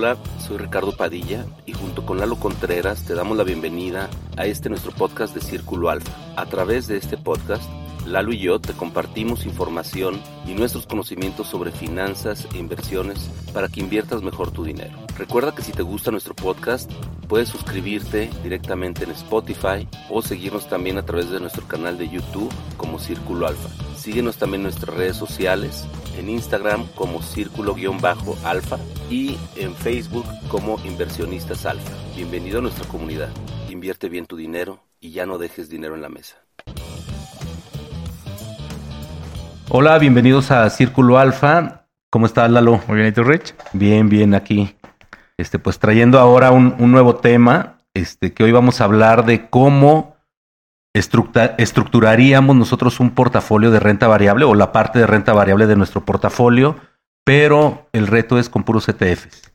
Hola, soy Ricardo Padilla y junto con Lalo Contreras te damos la bienvenida a este nuestro podcast de Círculo Alfa. A través de este podcast, Lalo y yo te compartimos información y nuestros conocimientos sobre finanzas e inversiones para que inviertas mejor tu dinero. Recuerda que si te gusta nuestro podcast, puedes suscribirte directamente en Spotify o seguirnos también a través de nuestro canal de YouTube como Círculo Alfa. Síguenos también en nuestras redes sociales en Instagram como círculo-alfa y en Facebook como inversionistas alfa. Bienvenido a nuestra comunidad. Invierte bien tu dinero y ya no dejes dinero en la mesa. Hola, bienvenidos a Círculo Alfa. ¿Cómo estás, Lalo? Muy bien, ¿y tú, Rich? Bien, bien, aquí. Este, pues trayendo ahora un, un nuevo tema, este, que hoy vamos a hablar de cómo estructuraríamos nosotros un portafolio de renta variable o la parte de renta variable de nuestro portafolio, pero el reto es con puros ETFs.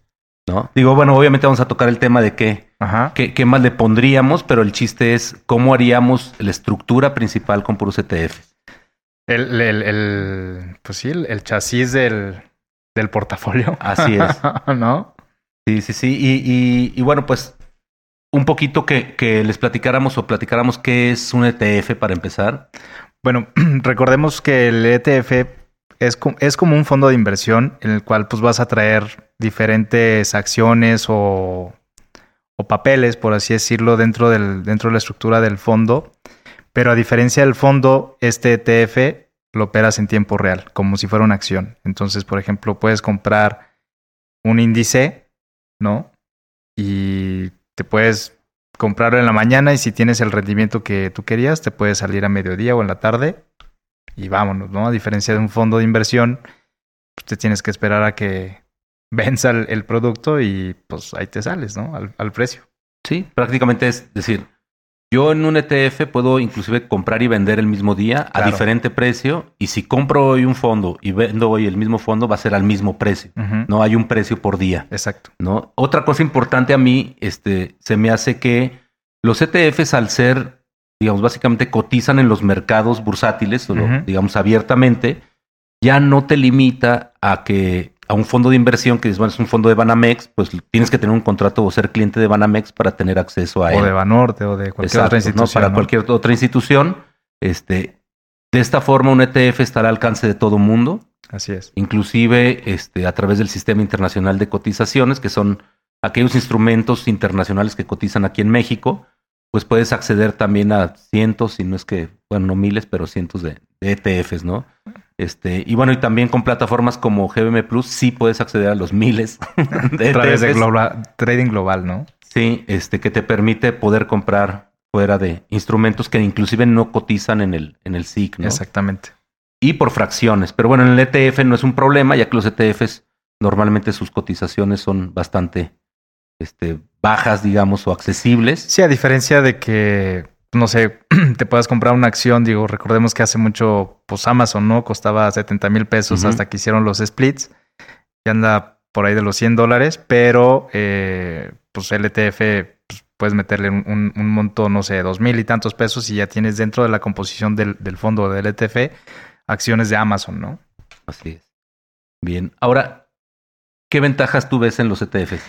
¿no? Digo, bueno, obviamente vamos a tocar el tema de qué, qué, más le pondríamos, pero el chiste es cómo haríamos la estructura principal con puros ETFs. El, el, pues sí, el, chasis del, del portafolio. Así es. ¿No? Sí, sí, sí. Y, y, y bueno, pues un poquito que, que, les platicáramos o platicáramos qué es un ETF para empezar. Bueno, recordemos que el ETF es, es como un fondo de inversión en el cual pues vas a traer diferentes acciones o, o papeles, por así decirlo, dentro, del, dentro de la estructura del fondo. Pero a diferencia del fondo, este ETF lo operas en tiempo real, como si fuera una acción. Entonces, por ejemplo, puedes comprar un índice, ¿no? Y te puedes comprarlo en la mañana y si tienes el rendimiento que tú querías, te puedes salir a mediodía o en la tarde y vámonos, ¿no? A diferencia de un fondo de inversión, pues te tienes que esperar a que venza el, producto y pues ahí te sales, ¿no? Al, al precio. Sí, prácticamente es decir, yo en un ETF puedo inclusive comprar y vender el mismo día a diferente precio y si compro hoy un fondo y vendo hoy el mismo fondo va a ser al mismo precio. No hay un precio por día. Exacto. ¿no? Otra cosa importante a mí, este, se me hace que los ETFs al ser, digamos, básicamente cotizan en los mercados bursátiles, digamos abiertamente, ya no te limita a que a un fondo de inversión que es, bueno, es un fondo de Banamex, pues tienes que tener un contrato o ser cliente de Banamex para tener acceso a él. O de Banorte o de cualquier otra institución. Para cualquier otra institución. Este, de esta forma, un ETF está al alcance de todo mundo. Así es. Inclusive este, a través del Sistema Internacional de Cotizaciones, que son aquellos instrumentos internacionales que cotizan aquí en México, pues puedes acceder también a cientos, si no es que, bueno, no miles, pero cientos de, de ETFs, ¿no? Este, y bueno, y también con plataformas como GBM Plus sí puedes acceder a los miles de a través de trading global, ¿no? Sí, este, que te permite poder comprar fuera de instrumentos que inclusive no cotizan en el, en el SIC, ¿no? Exactamente. Y por fracciones. Pero bueno, en el ETF no es un problema, ya que los ETFs normalmente sus cotizaciones son bastante este, bajas, digamos, o accesibles. Sí, a diferencia de que no sé, te puedas comprar una acción, digo, recordemos que hace mucho, pues Amazon, ¿no? Costaba 70 mil pesos hasta que hicieron los splits y anda por ahí de los 100 dólares, pero eh, pues LTF pues, puedes meterle un, un, monto, no sé, dos mil y tantos pesos y ya tienes dentro de la composición del, del fondo del LTF acciones de Amazon, ¿no? Así es. Bien, ahora, ¿qué ventajas tú ves en los ETFs?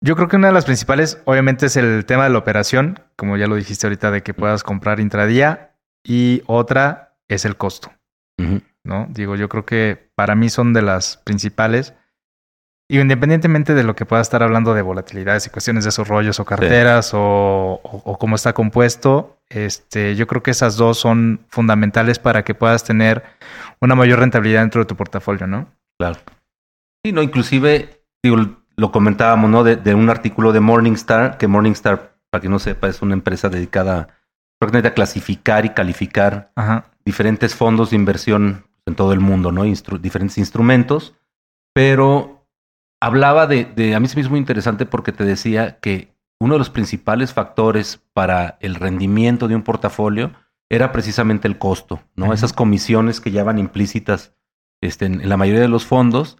Yo creo que una de las principales, obviamente, es el tema de la operación, como ya lo dijiste ahorita, de que puedas comprar intradía. Y otra es el costo. ¿No? Digo, yo creo que para mí son de las principales. Y independientemente de lo que pueda estar hablando de volatilidades y cuestiones de esos rollos o carteras o, o, cómo está compuesto, este, yo creo que esas dos son fundamentales para que puedas tener una mayor rentabilidad dentro de tu portafolio, ¿no? Claro. Sí, no, inclusive, digo, lo comentábamos, ¿no? De, un artículo de Morningstar, que Morningstar, para que no sepa, es una empresa dedicada a clasificar y calificar diferentes fondos de inversión en todo el mundo, ¿no? diferentes instrumentos. Pero hablaba de, de, a mí se me hizo muy interesante porque te decía que uno de los principales factores para el rendimiento de un portafolio era precisamente el costo, ¿no? Esas comisiones que ya van implícitas este, en la mayoría de los fondos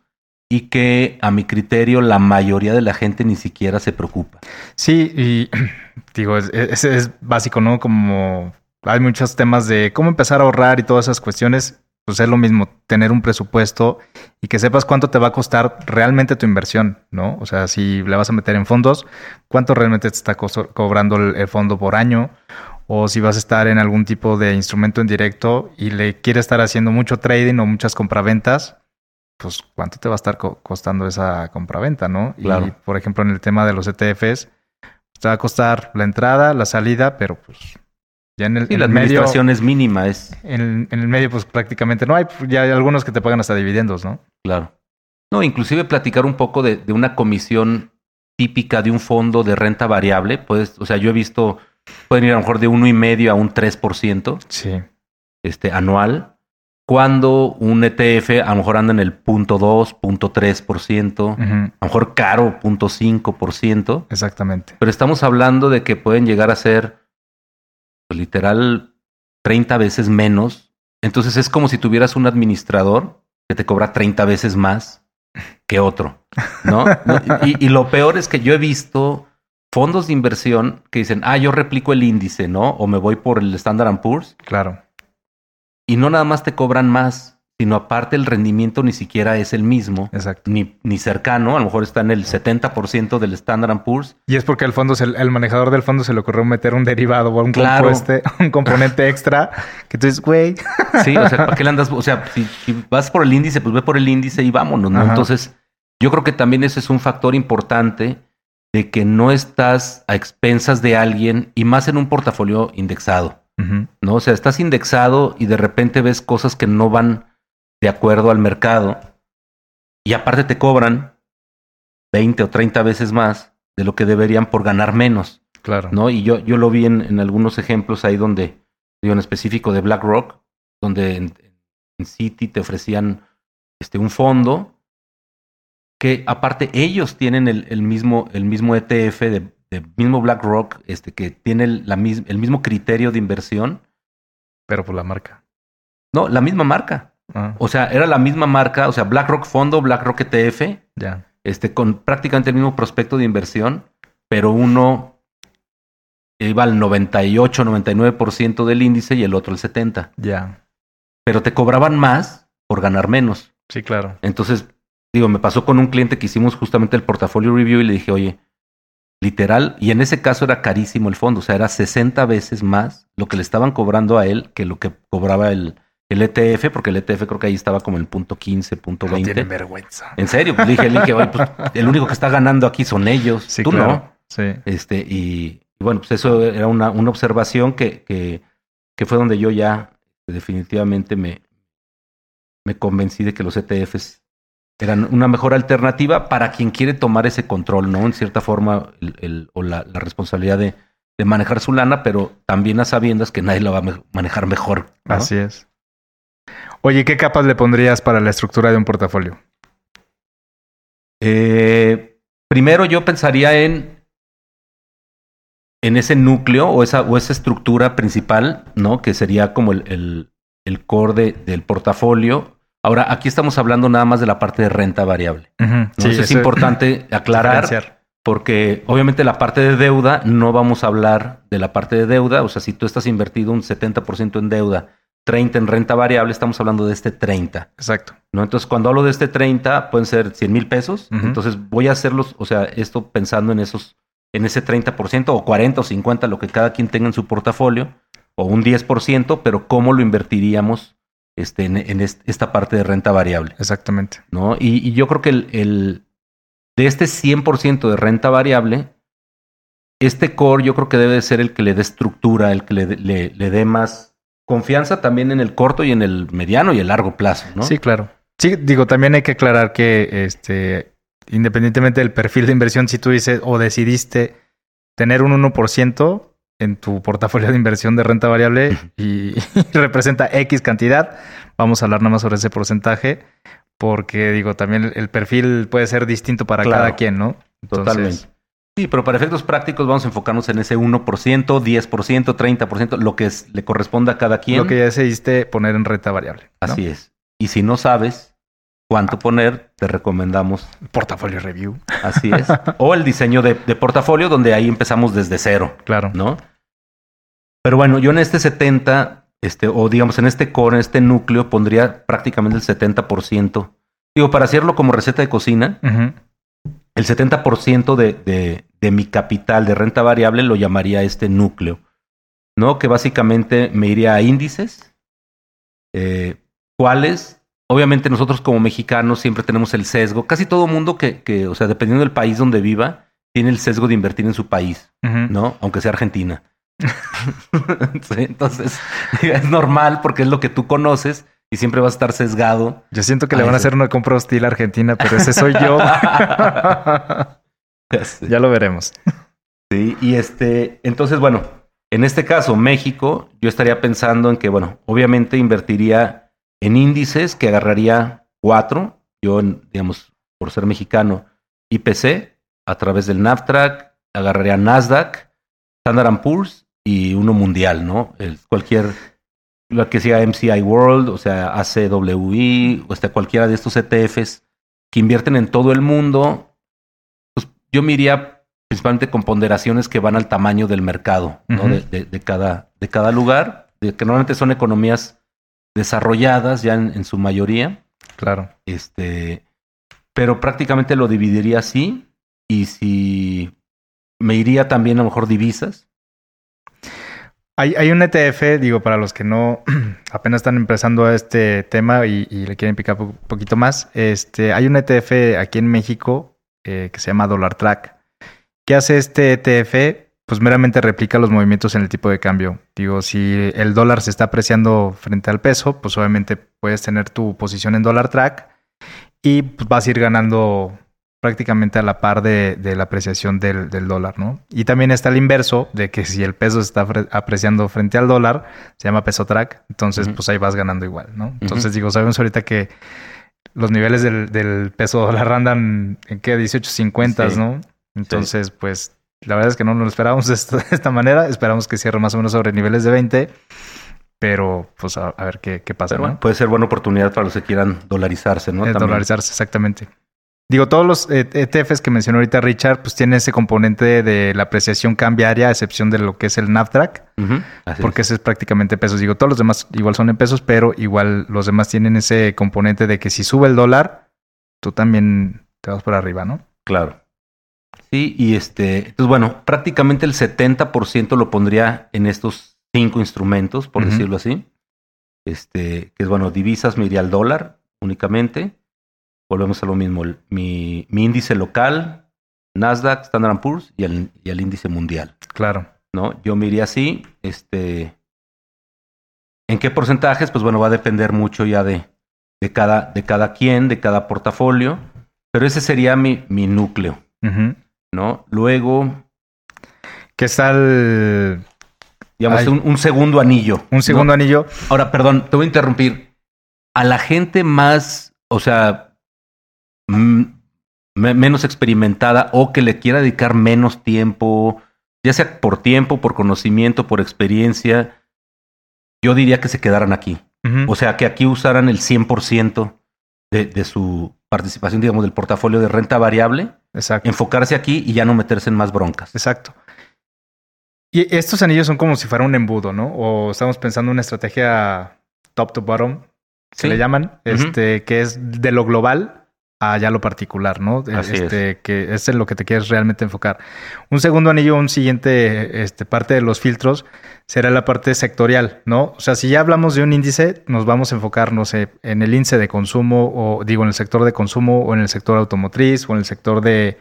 y que a mi criterio la mayoría de la gente ni siquiera se preocupa. Sí, y digo, es, es, básico, ¿no? Como hay muchos temas de cómo empezar a ahorrar y todas esas cuestiones. pues es lo mismo tener un presupuesto y que sepas cuánto te va a costar realmente tu inversión, ¿no? O sea, si le vas a meter en fondos, cuánto realmente te está cobrando el, fondo por año, o si vas a estar en algún tipo de instrumento en directo y le quieres estar haciendo mucho trading o muchas compraventas, pues cuánto te va a estar costando esa compraventa, ¿no? Y por ejemplo, en el tema de los ETFs, te va a costar la entrada, la salida, pero pues ya en el, la administración es mínima. Es... En, el medio, pues prácticamente no hay. Ya hay algunos que te pagan hasta dividendos, ¿no? Claro. No, inclusive platicar un poco de, una comisión típica de un fondo de renta variable. Pues, o sea, yo he visto, pueden ir a lo mejor de uno y medio a un 3%. Sí. Este, anual. Cuando un ETF a lo mejor anda en el punto 2, punto 3%, a lo mejor caro, punto 5%. Exactamente. Pero estamos hablando de que pueden llegar a ser pues, literal 30 veces menos. Entonces es como si tuvieras un administrador que te cobra 30 veces más que otro, ¿no? y, lo peor es que yo he visto fondos de inversión que dicen, ah, yo replico el índice, ¿no? O me voy por el Standard Poor's. Claro. Y no nada más te cobran más, sino aparte el rendimiento ni siquiera es el mismo, Exacto. Ni, ni cercano, a lo mejor está en el 70% del Standard Poor's. Y es porque el fondo, el manejador del fondo se le ocurrió meter un derivado o un un componente extra, que tú dices, güey. Sí, o sea, ¿para qué le andas? O sea, si, vas por el índice, pues ve por el índice y vámonos, ¿no? Entonces, yo creo que también ese es un factor importante de que no estás a expensas de alguien y más en un portafolio indexado, ¿no? O sea, estás indexado y de repente ves cosas que no van de acuerdo al mercado y aparte te cobran 20 o 30 veces más de lo que deberían por ganar menos. Claro. ¿no? Y yo, yo lo vi en, algunos ejemplos ahí donde, digo, en específico de BlackRock, donde en, City te ofrecían este, un fondo que aparte ellos tienen el, mismo, el mismo ETF de, mismo BlackRock, este, que tiene la, el mismo criterio de inversión. Pero por la marca. No, la misma marca. Ah. O sea, era la misma marca, o sea, BlackRock Fondo, BlackRock ETF, ya. este, con prácticamente el mismo prospecto de inversión, pero uno iba al 98, 99% del índice y el otro al 70%. Ya. Pero te cobraban más por ganar menos. Sí, claro. Entonces, digo, me pasó con un cliente que hicimos justamente el portafolio review y le dije, oye, literal, y en ese caso era carísimo el fondo, o sea, era 60 veces más lo que le estaban cobrando a él que lo que cobraba el, el ETF, porque el ETF creo que ahí estaba como el punto 15, punto 20. No tienen vergüenza. En serio, pues dije, dije pues, el único que está ganando aquí son ellos, tú no. Sí. Este, y, bueno, pues eso era una, una observación que, que, que, fue donde yo ya definitivamente me, me convencí de que los ETFs eran una mejor alternativa para quien quiere tomar ese control, ¿no? En cierta forma, el, o la, la responsabilidad de, de, manejar su lana, pero también a sabiendas que nadie lo va a manejar mejor. Así es. Oye, ¿qué capas le pondrías para la estructura de un portafolio? Eh, primero yo pensaría en, en ese núcleo o esa, o esa estructura principal, ¿no? Que sería como el, el, core del portafolio. Ahora, aquí estamos hablando nada más de la parte de renta variable. sí, es importante aclarar. Porque obviamente la parte de deuda, no vamos a hablar de la parte de deuda. O sea, si tú estás invertido un 70% en deuda 30 en renta variable, estamos hablando de este 30. Exacto. ¿no? Entonces, cuando hablo de este 30, pueden ser 100 mil pesos. Entonces, voy a hacerlos, o sea, esto pensando en esos, en ese 30% o 40 o 50, lo que cada quien tenga en su portafolio, o un 10%, pero cómo lo invertiríamos este, en, esta parte de renta variable. Exactamente. ¿no? Y, yo creo que el, el, de este 100% de renta variable, este core yo creo que debe ser el que le dé estructura, el que le, le, le dé más confianza también en el corto y en el mediano y el largo plazo, ¿no? Sí, claro. Sí, digo, también hay que aclarar que este, independientemente del perfil de inversión, si tú dices o decidiste tener un 1% en tu portafolio de inversión de renta variable y, representa X cantidad, vamos a hablar nada más sobre ese porcentaje, porque digo, también el perfil puede ser distinto para cada quien, ¿no? Totalmente. Sí, pero para efectos prácticos vamos a enfocarnos en ese 1%, 10%, 30%, lo que le corresponda a cada quien. Lo que ya decidiste poner en renta variable. Así es. Y si no sabes cuánto poner, te recomendamos. Portafolio review. Así es. o el diseño de, portafolio, donde ahí empezamos desde cero. Claro. ¿No? Pero bueno, yo en este 70 este, o digamos en este core, en este núcleo, pondría prácticamente el 70%. Digo, para hacerlo como receta de cocina, el 70% de, de, de mi capital de renta variable lo llamaría este núcleo, ¿no? Que básicamente me iría a índices, eh, cuáles, obviamente nosotros como mexicanos siempre tenemos el sesgo, casi todo mundo que, que, o sea, dependiendo del país donde viva, tiene el sesgo de invertir en su país, ¿no? Aunque sea Argentina. entonces, es normal porque es lo que tú conoces y siempre vas a estar sesgado. Yo siento que le van a hacer una compra hostil a Argentina, pero ese soy yo. ya lo veremos. Sí, y este, entonces, bueno, en este caso, México, yo estaría pensando en que, bueno, obviamente invertiría en índices que agarraría cuatro. Yo, digamos, por ser mexicano, IPC, a través del NAFTRAC, agarraría Nasdaq, Standard Poor's y uno mundial, ¿no? El, cualquier, lo que sea MCI World, o sea, ACWI, o hasta cualquiera de estos ETFs que invierten en todo el mundo, pues yo me iría principalmente con ponderaciones que van al tamaño del mercado, ¿no? de, de, cada, de cada lugar, de que normalmente son economías desarrolladas ya en, en, su mayoría. Claro. Este, pero prácticamente lo dividiría así. Y si me iría también a lo mejor divisas. Hay, hay un ETF, digo, para los que no apenas están empezando a este tema y, y, le quieren picar un poquito más. Este, hay un ETF aquí en México eh, que se llama Dollar Track. ¿Qué hace este ETF? Pues meramente replica los movimientos en el tipo de cambio. Digo, si el dólar se está apreciando frente al peso, pues obviamente puedes tener tu posición en Dollar Track y pues vas a ir ganando prácticamente a la par de, de la apreciación del, del, dólar, ¿no? Y también está el inverso, de que si el peso se está apreciando frente al dólar, se llama peso track, entonces uh -huh. pues ahí vas ganando igual, ¿no? Entonces uh -huh. digo, sabemos ahorita que los niveles del, del peso dólar andan en qué, 18.50, sí. ¿no? Entonces, sí. pues la verdad es que no nos lo esperábamos de esta, de esta, manera, esperamos que cierre más o menos sobre niveles de 20, pero pues a, a ver qué, qué pasa, ¿no? Puede ser buena oportunidad para los que quieran dolarizarse, ¿no? Eh, dolarizarse, exactamente. Digo, todos los ETFs que mencionó ahorita Richard, pues tienen ese componente de la apreciación cambiaria, a excepción de lo que es el NAVTRAC, uh -huh. porque es. ese es prácticamente pesos. Digo, todos los demás igual son en pesos, pero igual los demás tienen ese componente de que si sube el dólar, tú también te vas por arriba, ¿no? Claro. Sí, y este, entonces bueno, prácticamente el 70% lo pondría en estos cinco instrumentos, por uh -huh. decirlo así. Este, que es bueno, divisas me iría al dólar únicamente volvemos a lo mismo. Mi, mi índice local, Nasdaq, Standard Poor's y el, y el, índice mundial. Claro. ¿No? Yo me iría así. Este. ¿En qué porcentajes? Pues bueno, va a depender mucho ya de, de, cada, de cada quien, de cada portafolio. Pero ese sería mi, mi núcleo. Uh -huh. ¿No? Luego. ¿Qué está el. Digamos, un, un, segundo anillo. Un segundo ¿no? anillo. Ahora, perdón, te voy a interrumpir. A la gente más, o sea, menos experimentada o que le quiera dedicar menos tiempo, ya sea por tiempo, por conocimiento, por experiencia, yo diría que se quedaran aquí. Uh -huh. O sea, que aquí usaran el 100% de, de, su participación, digamos, del portafolio de renta variable. Exacto. Enfocarse aquí y ya no meterse en más broncas. Exacto. Y estos anillos son como si fuera un embudo, ¿no? O estamos pensando en una estrategia top to bottom, se sí. le llaman, uh -huh. este, que es de lo global a ya lo particular, ¿no? Así este, es. que es en lo que te quieres realmente enfocar. Un segundo anillo, un siguiente este, parte de los filtros será la parte sectorial, ¿no? O sea, si ya hablamos de un índice, nos vamos a enfocar, no sé, en el índice de consumo, o digo, en el sector de consumo, o en el sector automotriz, o en el sector de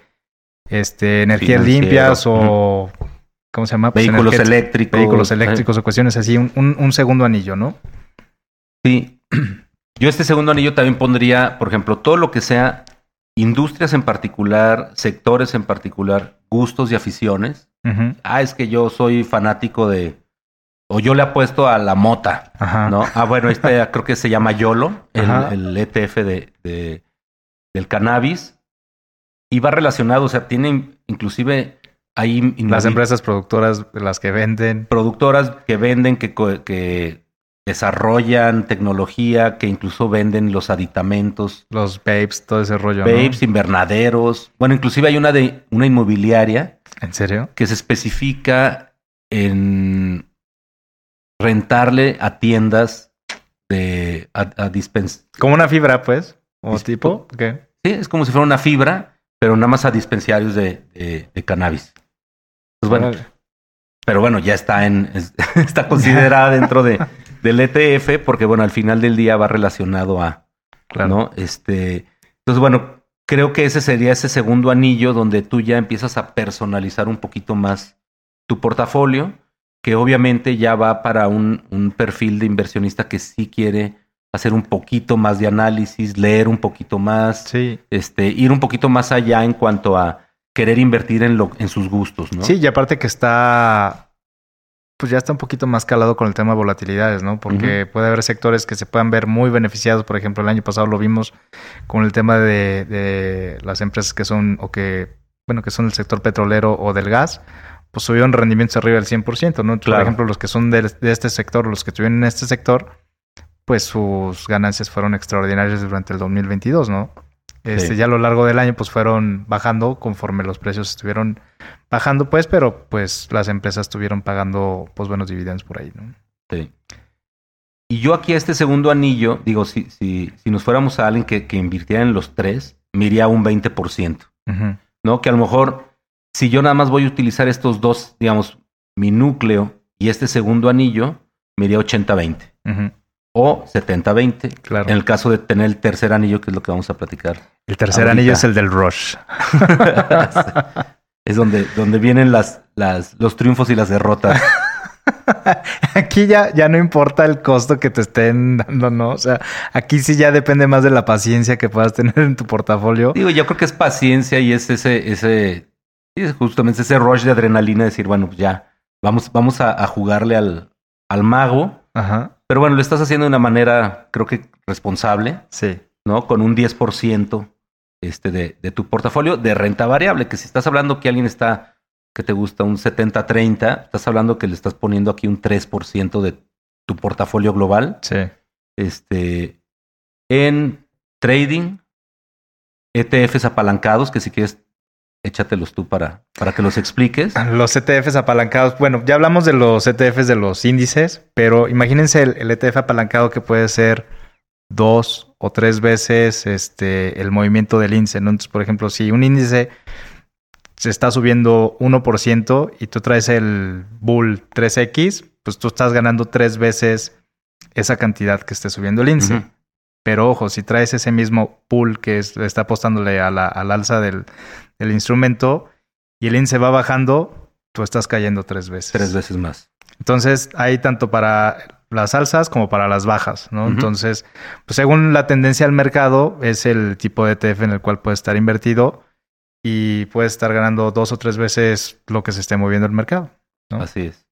este, energías Financiero. limpias, o. ¿cómo se llama? Pues vehículos eléctricos. Vehículos eléctricos, o cuestiones así, un, un, un segundo anillo, ¿no? Sí. Yo este segundo anillo también pondría, por ejemplo, todo lo que sea industrias en particular, sectores en particular, gustos y aficiones. Uh -huh. Ah, es que yo soy fanático de... O yo le apuesto a la mota, Ajá. ¿no? Ah, bueno, este creo que se llama YOLO, el, el, ETF de, de, del cannabis. Y va relacionado, o sea, tiene inclusive ahí... Las empresas productoras, las que venden. Productoras que venden, que, que desarrollan tecnología que incluso venden los aditamentos. Los babes, todo ese rollo. ¿no? invernaderos. Bueno, inclusive hay una de una inmobiliaria. ¿En serio? Que se especifica en rentarle a tiendas de a, a dispens- Como una fibra, pues. O tipo. ¿Qué? Sí, es como si fuera una fibra, pero nada más a dispensarios de, de- de cannabis. Pues bueno, pero bueno, ya está en es- está considerada dentro de del ETF porque bueno, al final del día va relacionado a Claro. ¿no? Este, entonces bueno, creo que ese sería ese segundo anillo donde tú ya empiezas a personalizar un poquito más tu portafolio, que obviamente ya va para un, un perfil de inversionista que sí quiere hacer un poquito más de análisis, leer un poquito más, Sí. este, ir un poquito más allá en cuanto a querer invertir en lo, en sus gustos, ¿no? Sí, y aparte que está. Pues ya está un poquito más calado con el tema de volatilidades, ¿no? Porque puede haber sectores que se puedan ver muy beneficiados. Por ejemplo, el año pasado lo vimos con el tema de, de las empresas que son, o que, bueno, que son el sector petrolero o del gas, pues subieron rendimientos arriba del 100%, ¿no? Por ejemplo, los que son de, de este sector, los que estuvieron en este sector, pues sus ganancias fueron extraordinarias durante el 2022, ¿no? Este, Sí. Ya a lo largo del año, pues fueron bajando conforme los precios estuvieron bajando, pues, pero pues las empresas estuvieron pagando, pues, buenos dividendos por ahí, ¿no? Sí. Y yo aquí a este segundo anillo, digo, si, si, si nos fuéramos a alguien que, que invirtiera en los tres, me iría a un 20%, Ujú. ¿no? Que a lo mejor, si yo nada más voy a utilizar estos dos, digamos, mi núcleo y este segundo anillo, me iría 80-20 Ujú, o 70-20. Claro. En el caso de tener el tercer anillo, que es lo que vamos a platicar. El tercer ahorita. anillo es el del Rush. es donde, donde vienen las, las, los triunfos y las derrotas. Aquí ya, ya no importa el costo que te estén dando, ¿no? O sea, aquí sí ya depende más de la paciencia que puedas tener en tu portafolio. Digo, yo creo que es paciencia y es ese, ese, es justamente ese rush de adrenalina de decir, bueno, pues ya, vamos, vamos a, a jugarle al, al mago. Ajá. Pero bueno, lo estás haciendo de una manera, creo que responsable, Sí. ¿no? Con un 10% este, de, de tu portafolio de renta variable, que si estás hablando que alguien está, que te gusta un 70-30, estás hablando que le estás poniendo aquí un 3% de tu portafolio global. Sí. Este, en trading, ETFs apalancados, que si quieres, échatelos tú para, para que los expliques. Los ETFs apalancados. Bueno, ya hablamos de los ETFs de los índices, pero imagínense el, el ETF apalancado que puede ser dos o tres veces este, el movimiento del índice. ¿no? Entonces, por ejemplo, si un índice se está subiendo 1% y tú traes el bull 3X, pues tú estás ganando tres veces esa cantidad que esté subiendo el índice. Pero ojo, si traes ese mismo pool que es- está apostándole a la, al alza del, del instrumento y el índice va bajando, tú estás cayendo tres veces. Tres veces más. Entonces, hay tanto para las alzas como para las bajas, ¿no? Entonces, pues según la tendencia al mercado, es el tipo de ETF en el cual puede estar invertido y puede estar ganando dos o tres veces lo que se esté moviendo el mercado. ¿no? Así es.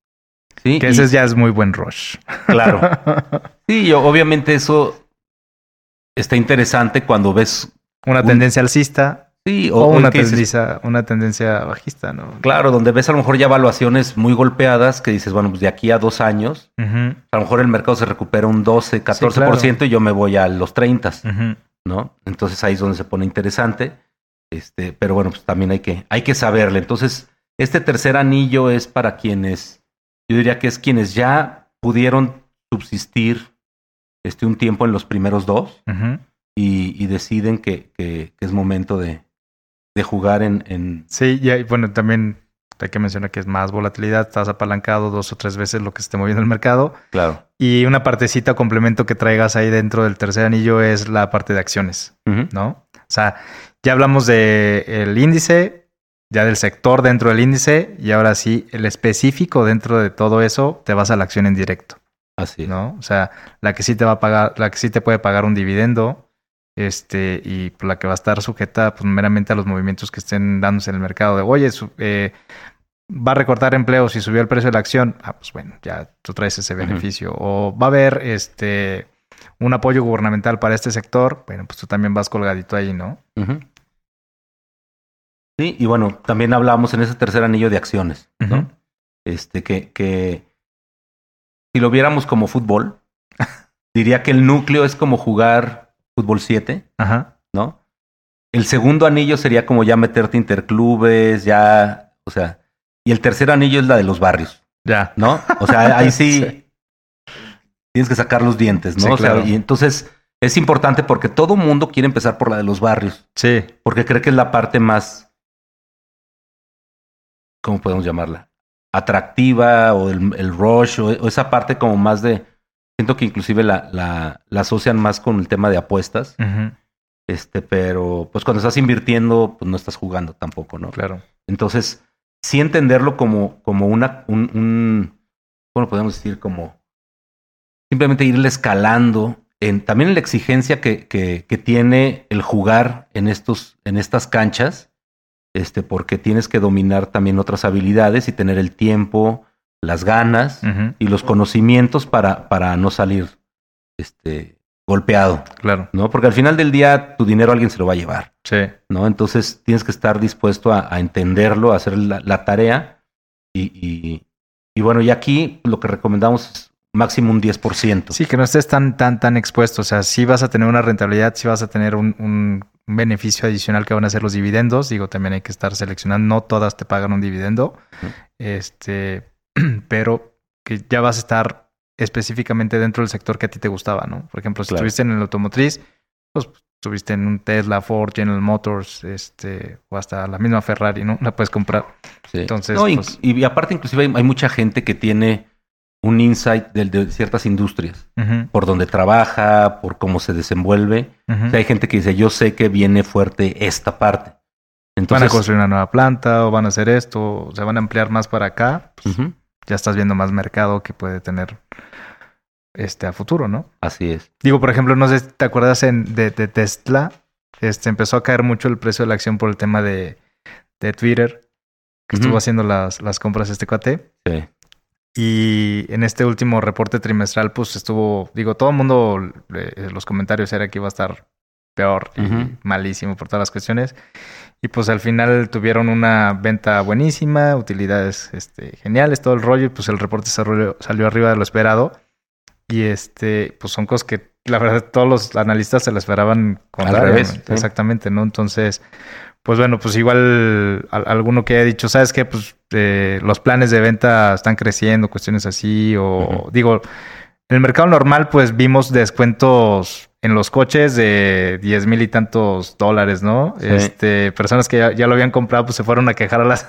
Sí, Que y- ese ya es muy buen rush. claro. Sí, y obviamente eso está interesante cuando ves. una Un- tendencia alcista Sí, o, o, una, dices, tendencia, una tendencia bajista, ¿no? Claro, donde ves a lo mejor ya evaluaciones muy golpeadas que dices, bueno, pues de aquí a dos años, a lo mejor el mercado se recupera un 12, 14% y yo me voy a los 30, ujú. ¿no? Entonces ahí es donde se pone interesante. Este, pero bueno, pues también hay que, hay que saberle. Entonces, este tercer anillo es para quienes, yo diría que es quienes ya pudieron subsistir este, un tiempo en los primeros dos y, y deciden que, que- que es momento de, de jugar en, en- Sí, y hay- bueno, también hay que mencionar que es más volatilidad, estás apalancado dos o tres veces lo que se esté moviendo el mercado. Claro. Y una partecita complemento que traigas ahí dentro del tercer anillo es la parte de acciones. ¿no? O sea, ya hablamos del el índice, ya del sector dentro del índice, y ahora sí, el específico dentro de todo eso, te vas a la acción en directo, Así es. ¿no? O sea, la que sí te va a pagar, la que sí te puede pagar un dividendo, este, y la que va a estar sujeta pues, meramente a los movimientos que estén dándose en el mercado. De, oye, su- eh, va a recortar empleos y subió el precio de la acción. Ah, pues bueno, ya tú traes ese beneficio. O va a haber este un apoyo gubernamental para este sector. Bueno, pues tú también vas colgadito ahí, ¿no? Sí, y bueno, también hablamos en ese tercer anillo de acciones, ¿no? Este, que, que si lo viéramos como fútbol, diría que el núcleo es como jugar fútbol 7, Ajá. ¿no? El segundo anillo sería como ya meterte interclubes, ya, o sea, y el tercer anillo es la de los barrios, Ya. ¿no? O sea, ahí sí, Sí. tienes que sacar los dientes, ¿no? Sí, claro. y entonces es importante porque todo mundo quiere empezar por la de los barrios. Sí. Porque cree que es la parte más, ¿cómo podemos llamarla? Atractiva o el, el rush o, o, esa parte como más de, siento que inclusive la, la, la asocian más con el tema de apuestas. Uh -huh. Este, pero pues cuando estás invirtiendo, pues no estás jugando tampoco, ¿no? Claro. Entonces, sí entenderlo como, como una, un, un, ¿cómo podemos decir? Como simplemente irle escalando en, también en la exigencia que, que, que, tiene el jugar en estos, en estas canchas, este, porque tienes que dominar también otras habilidades y tener el tiempo, las ganas uh -huh. y los conocimientos para, para no salir este, golpeado. Claro. ¿No? Porque al final del día tu dinero alguien se lo va a llevar. Sí. ¿No? Entonces tienes que estar dispuesto a, a entenderlo, a hacer la, la tarea. Y, y, y, bueno, y aquí lo que recomendamos es máximo un 10%. Sí, que no estés tan, tan, tan expuesto. O sea, sí vas a tener una rentabilidad, sí vas a tener un, un beneficio adicional que van a ser los dividendos. Digo, también hay que estar seleccionando. No todas te pagan un dividendo. Uh -huh. Este, pero que ya vas a estar específicamente dentro del sector que a ti te gustaba, ¿no? Por ejemplo, si claro. estuviste en el automotriz, pues estuviste en un Tesla, Ford, General Motors, este, o hasta la misma Ferrari, ¿no? La puedes comprar. Sí. Entonces, no, pues... y, y, aparte, inclusive hay, hay, mucha gente que tiene un insight de, de ciertas industrias, uh -huh. por donde trabaja, por cómo se desenvuelve. Uh -huh. o sea, hay gente que dice, yo sé que viene fuerte esta parte. Entonces, van a construir una nueva planta o van a hacer esto, o se van a ampliar más para acá. Pues, uh -huh. Ya estás viendo más mercado que puede tener este a futuro, ¿no? Así es. Digo, por ejemplo, no sé si te acuerdas en, de, de, Tesla, este empezó a caer mucho el precio de la acción por el tema de, de Twitter, que estuvo haciendo las, las compras este cuate. Sí. Y en este último reporte trimestral, pues estuvo, digo, todo el mundo, eh, los comentarios era que iba a estar peor y uh -huh. malísimo por todas las cuestiones. Y pues al final tuvieron una venta buenísima, utilidades este, geniales, todo el rollo, y pues el reporte salió, salió arriba de lo esperado. Y este, pues son cosas que la verdad todos los analistas se la esperaban con Al revés. ¿no? Exactamente, ¿no? Entonces, pues bueno, pues igual alguno que haya dicho, ¿sabes qué? Pues eh, los planes de venta están creciendo, cuestiones así, o uh -huh. digo, en el mercado normal, pues vimos descuentos en los coches de 10 mil y tantos dólares, ¿no? Sí. Este, personas que ya, ya, lo habían comprado, pues se fueron a quejar a las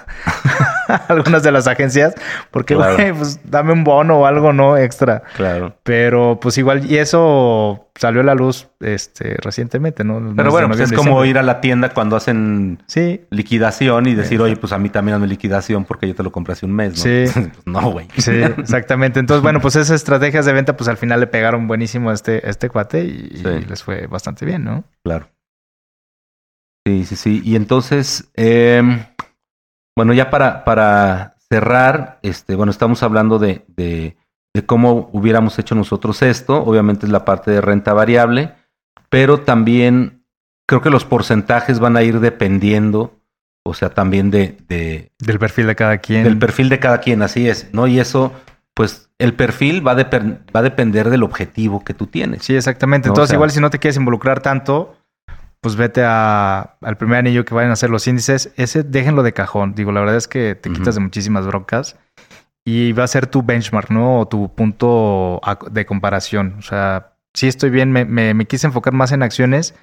algunas de las agencias, porque, claro. pues dame un bono o algo, ¿no? Extra. Claro. Pero, pues igual, y eso salió a la luz este recientemente, ¿no? Pero bueno, pues es como ir a la tienda cuando hacen sí. liquidación y decir, oye, pues a mí también hazme liquidación porque yo te lo compré hace un mes, ¿no? Sí. pues no, güey. Sí, exactamente. Entonces, bueno, pues esas estrategias de venta, pues al final le pegaron buenísimo a este, a este cuate y, sí. y les fue bastante bien, ¿no? Claro. Sí, sí, sí. Y entonces, eh, bueno, ya para, para cerrar, este, bueno, estamos hablando de, de, de, cómo hubiéramos hecho nosotros esto. Obviamente es la parte de renta variable, pero también creo que los porcentajes van a ir dependiendo, o sea, también de, de del perfil de cada quien. Del perfil de cada quien, así es, ¿no? Y eso, pues, el perfil va a, va a depender del objetivo que tú tienes. Sí, exactamente. ¿no? Entonces, o sea, igual si no te quieres involucrar tanto, pues vete a, al primer anillo que vayan a hacer los índices. Ese déjenlo de cajón. Digo, la verdad es que te uh -huh. quitas de muchísimas broncas y va a ser tu benchmark, ¿no? O tu punto de comparación. O sea, sí estoy bien, me, me, me quise enfocar más en acciones,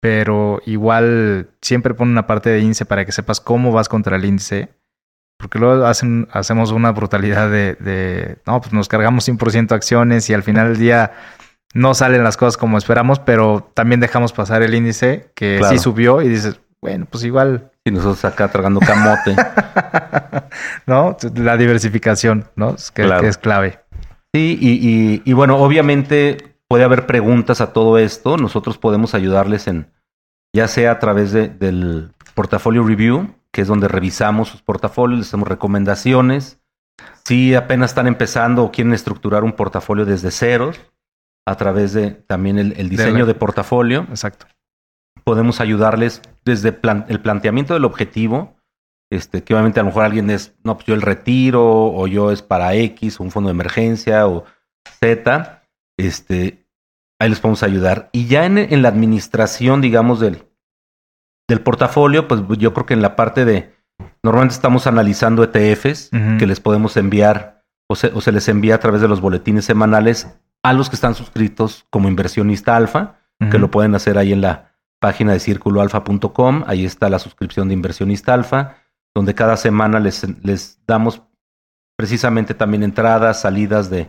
pero igual siempre pon una parte de índice para que sepas cómo vas contra el índice. Porque luego hacen, hacemos una brutalidad de, de, no, pues nos cargamos 100% acciones y al final del día no salen las cosas como esperamos, pero también dejamos pasar el índice que claro. sí subió y dices, bueno, pues igual. Y nosotros acá tragando camote. ¿No? La diversificación, ¿no? Que, claro. que es clave. Sí, y, y, y, bueno, obviamente puede haber preguntas a todo esto. Nosotros podemos ayudarles en, ya sea a través de, del portafolio review, que es donde revisamos sus portafolios, les hacemos recomendaciones. Si apenas están empezando o quieren estructurar un portafolio desde ceros, a través de también el, el diseño de, de, portafolio. Exacto. Podemos ayudarles desde plan, el planteamiento del objetivo, este, que obviamente a lo mejor alguien es, no, pues yo el retiro, o yo es para X, un fondo de emergencia, o Z, este, ahí les podemos ayudar. Y ya en, en la administración, digamos, del, del portafolio, pues yo creo que en la parte de, normalmente estamos analizando ETFs uh -huh. que les podemos enviar, o se, o se les envía a través de los boletines semanales a los que están suscritos como inversionista alfa, que lo pueden hacer ahí en la página de circuloalfa.com. Ahí está la suscripción de inversionista alfa, donde cada semana les, les damos precisamente también entradas, salidas de,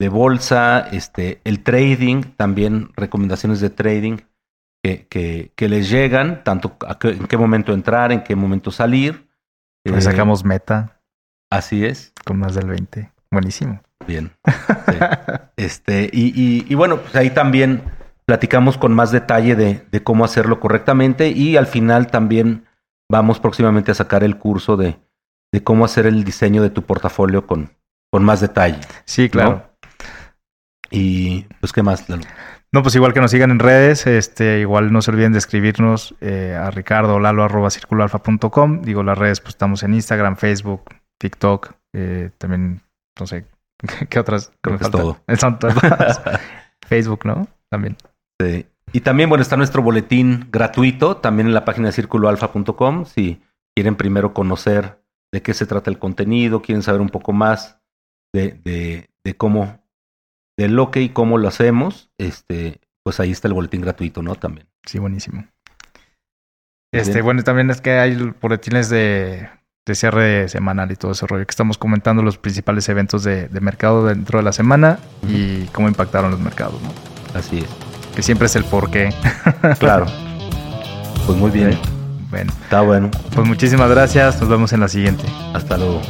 de bolsa, este, el trading, también recomendaciones de trading que, que, que les llegan, tanto en qué momento entrar, en qué momento salir. Pues eh, sacamos meta. Así es. Con más del 20. Buenísimo. Bien. este, y, y, bueno, pues ahí también platicamos con más detalle de, de, cómo hacerlo correctamente y al final también vamos próximamente a sacar el curso de, de cómo hacer el diseño de tu portafolio con, con más detalle. Sí, claro. Y pues, ¿qué más, No, pues igual que nos sigan en redes, este, igual no se olviden de escribirnos eh, a ricardo lalo arroba circulalfa.com. Digo, las redes, pues estamos en Instagram, Facebook, TikTok, eh, también, no sé, ¿qué otras? Creo que es todo. Facebook, ¿no? También. Sí. Y también, bueno, está nuestro boletín gratuito, también en la página de circuloalfa.com. Si quieren primero conocer de qué se trata el contenido, quieren saber un poco más de, de, de cómo de lo que y cómo lo hacemos, este, pues ahí está el boletín gratuito, ¿no? También. Sí, buenísimo. Este, bueno, también es que hay boletines de, de cierre semanal y todo ese rollo, que estamos comentando los principales eventos de, mercado dentro de la semana y cómo impactaron los mercados, ¿no? Así es. Que siempre es el porqué. Claro. Pues muy bien. Bueno. Está bueno. Pues muchísimas gracias. Nos vemos en la siguiente. Hasta luego.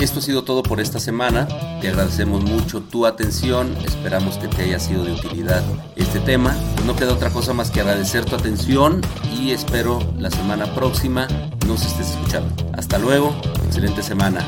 Esto ha sido todo por esta semana. Te agradecemos mucho tu atención. Esperamos que te haya sido de utilidad este tema. No queda otra cosa más que agradecer tu atención y espero la semana próxima nos estés escuchando. Hasta luego. Excelente semana.